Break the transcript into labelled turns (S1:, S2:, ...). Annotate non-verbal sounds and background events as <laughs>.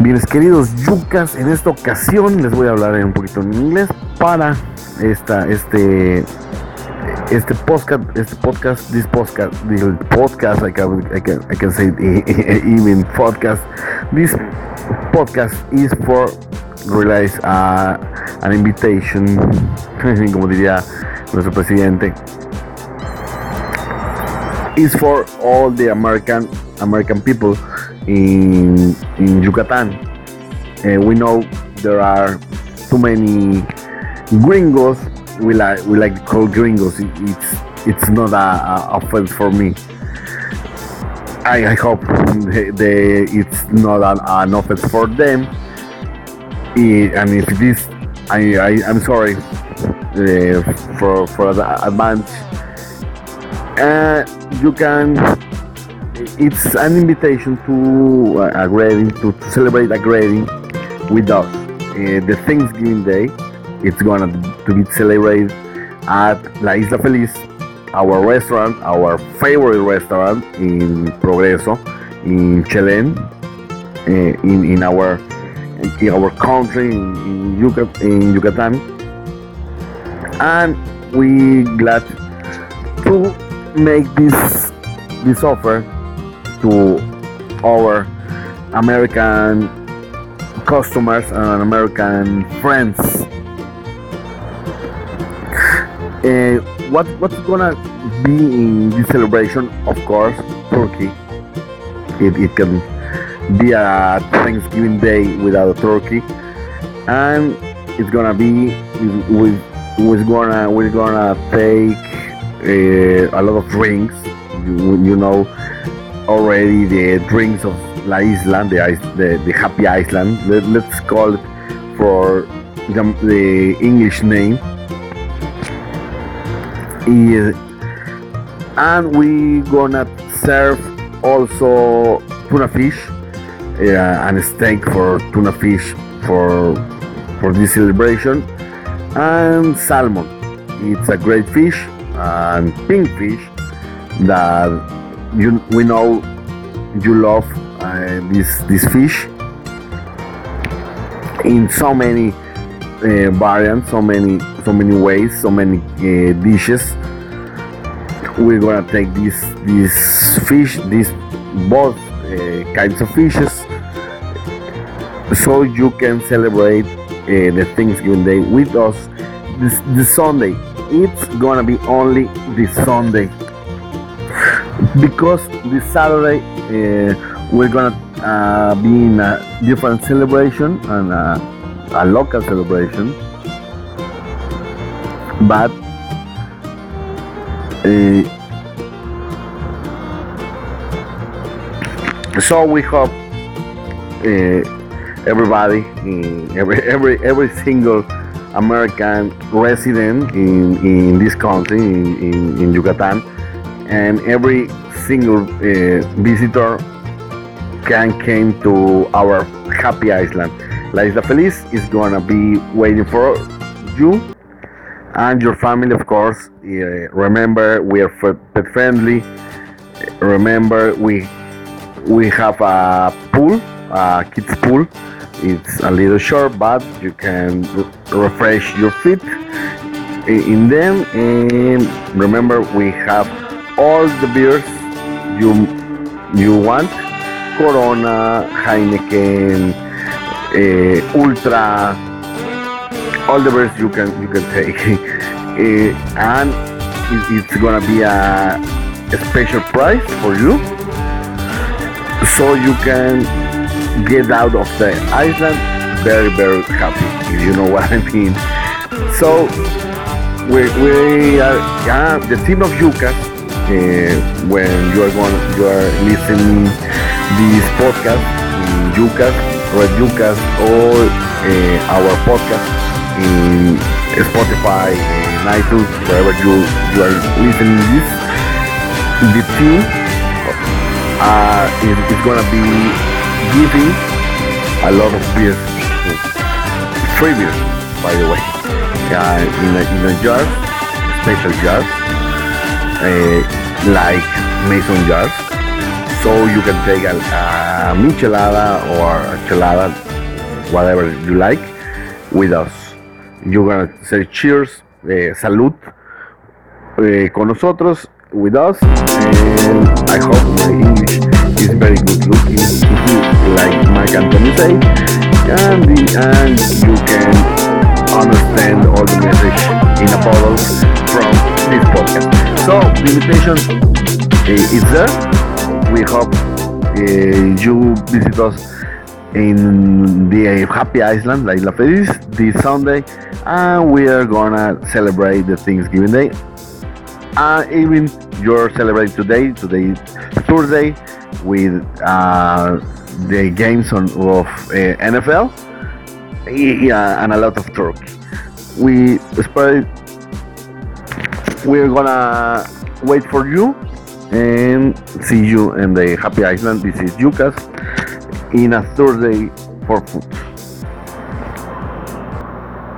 S1: Bien, queridos yucas, en esta ocasión les voy a hablar un poquito en inglés para esta, este, este podcast, este podcast, this podcast, this podcast, I can, I can, I can say <laughs> even podcast. This podcast is for realize uh, an invitation, <laughs> como diría nuestro presidente, is for all the American American people in in Yucatan. And we know there are too many gringos. We like we like to call gringos. It, it's it's not a, a offense for me. I, I hope they, they, it's not an, an offense for them. and if it is, I, I I'm sorry uh, for for the advance. Uh, you can it's an invitation to uh, a wedding to, to, celebrate a wedding with us. Uh, the Thanksgiving Day, it's gonna to be celebrated at La Isla Feliz, our restaurant, our favorite restaurant in Progreso, in Chelem, uh, in in our in our country in, in, Yucat in Yucatan, and we glad to make this this offer to our American customers and American friends. Uh, what what's gonna be in this celebration? Of course, turkey. It, it can be a Thanksgiving Day without a turkey, and it's gonna be we we're gonna we're gonna take a lot of drinks. You, you know, already the drinks of La Isla, the, the, the Happy Island. Let, us call it for the, the English name. And we gonna serve also tuna fish uh, and steak for tuna fish for for this celebration and salmon. It's a great fish and pink fish that you we know you love uh, this this fish in so many uh, variants, so many so many ways, so many uh, dishes. We're gonna take this this fish, this both uh, kinds of fishes, so you can celebrate uh, the Thanksgiving Day with us this this Sunday. It's gonna be only this Sunday. Because this Saturday uh, we're gonna uh, be in a different celebration and uh, a local celebration, but uh, so we hope uh, everybody, every every every single American resident in, in this country, in, in, in Yucatan, and every single uh, visitor can came to our happy island. La Isla Feliz is gonna be waiting for you and your family, of course. Uh, remember, we are pet friendly. Remember, we we have a pool, a kids pool. It's a little short, but you can refresh your feet in them. And remember, we have all the beers you you want. Corona, Heineken, uh, Ultra, all the beers you can you can take, uh, <laughs> and it's gonna be a, a special price for you, so you can get out of the island very very happy if you know <laughs> what I mean. So we, we are yeah, the team of Yucas uh, when you are going, you are listening this podcast in Yucas, Red Yucas, or uh, our podcast in Spotify, in iTunes, wherever you you are listening this. The team uh, is, is gonna be giving a lot of beers, free beers, by the way, uh, in a, in a jar, special jar uh, like mason jars so you can take a, a michelada or a chelada, whatever you like, with us. You're gonna say cheers, eh, salud, eh, con nosotros, with us, and I hope my English is very good looking, <laughs> like Mike Anthony say, and, the, you can understand all the message in a bottle from this podcast. So the invitation uh, is there. We hope uh, you visit us in the Happy Island, La Feliz, this Sunday, and we are gonna celebrate the Thanksgiving Day. And even you're celebrating today, today Thursday, with uh, the games on, of uh, NFL yeah, and a lot of turkey. We spread. We're gonna wait for you and see you in the Happy Island. This is Yucas in a Thursday for food.